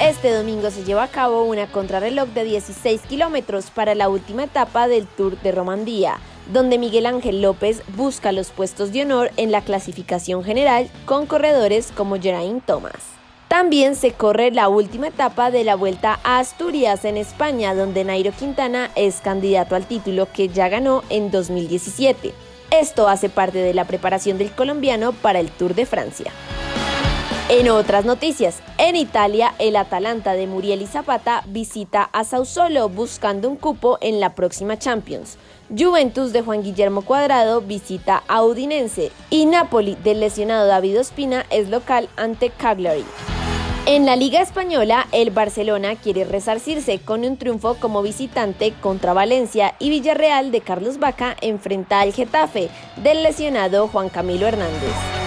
Este domingo se lleva a cabo una contrarreloj de 16 kilómetros para la última etapa del Tour de Romandía, donde Miguel Ángel López busca los puestos de honor en la clasificación general con corredores como Geraint Thomas. También se corre la última etapa de la Vuelta a Asturias en España, donde Nairo Quintana es candidato al título que ya ganó en 2017. Esto hace parte de la preparación del colombiano para el Tour de Francia. En otras noticias, en Italia, el Atalanta de Muriel y Zapata visita a Sausolo buscando un cupo en la próxima Champions. Juventus de Juan Guillermo Cuadrado visita a Udinense y Napoli del lesionado David Ospina es local ante Cagliari. En la Liga Española, el Barcelona quiere resarcirse con un triunfo como visitante contra Valencia y Villarreal de Carlos Vaca enfrenta al Getafe del lesionado Juan Camilo Hernández.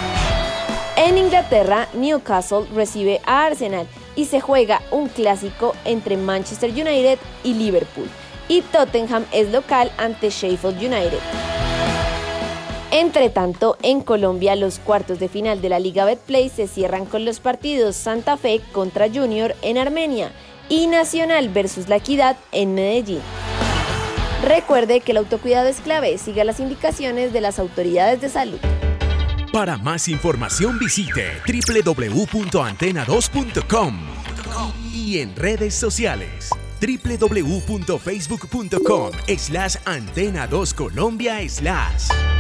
En Inglaterra, Newcastle recibe a Arsenal y se juega un clásico entre Manchester United y Liverpool. Y Tottenham es local ante Sheffield United. Entre tanto, en Colombia los cuartos de final de la Liga Betplay se cierran con los partidos Santa Fe contra Junior en Armenia y Nacional versus La Equidad en Medellín. Recuerde que el autocuidado es clave, siga las indicaciones de las autoridades de salud. Para más información visite www.antena2.com y en redes sociales www.facebook.com slash antena2colombia slash.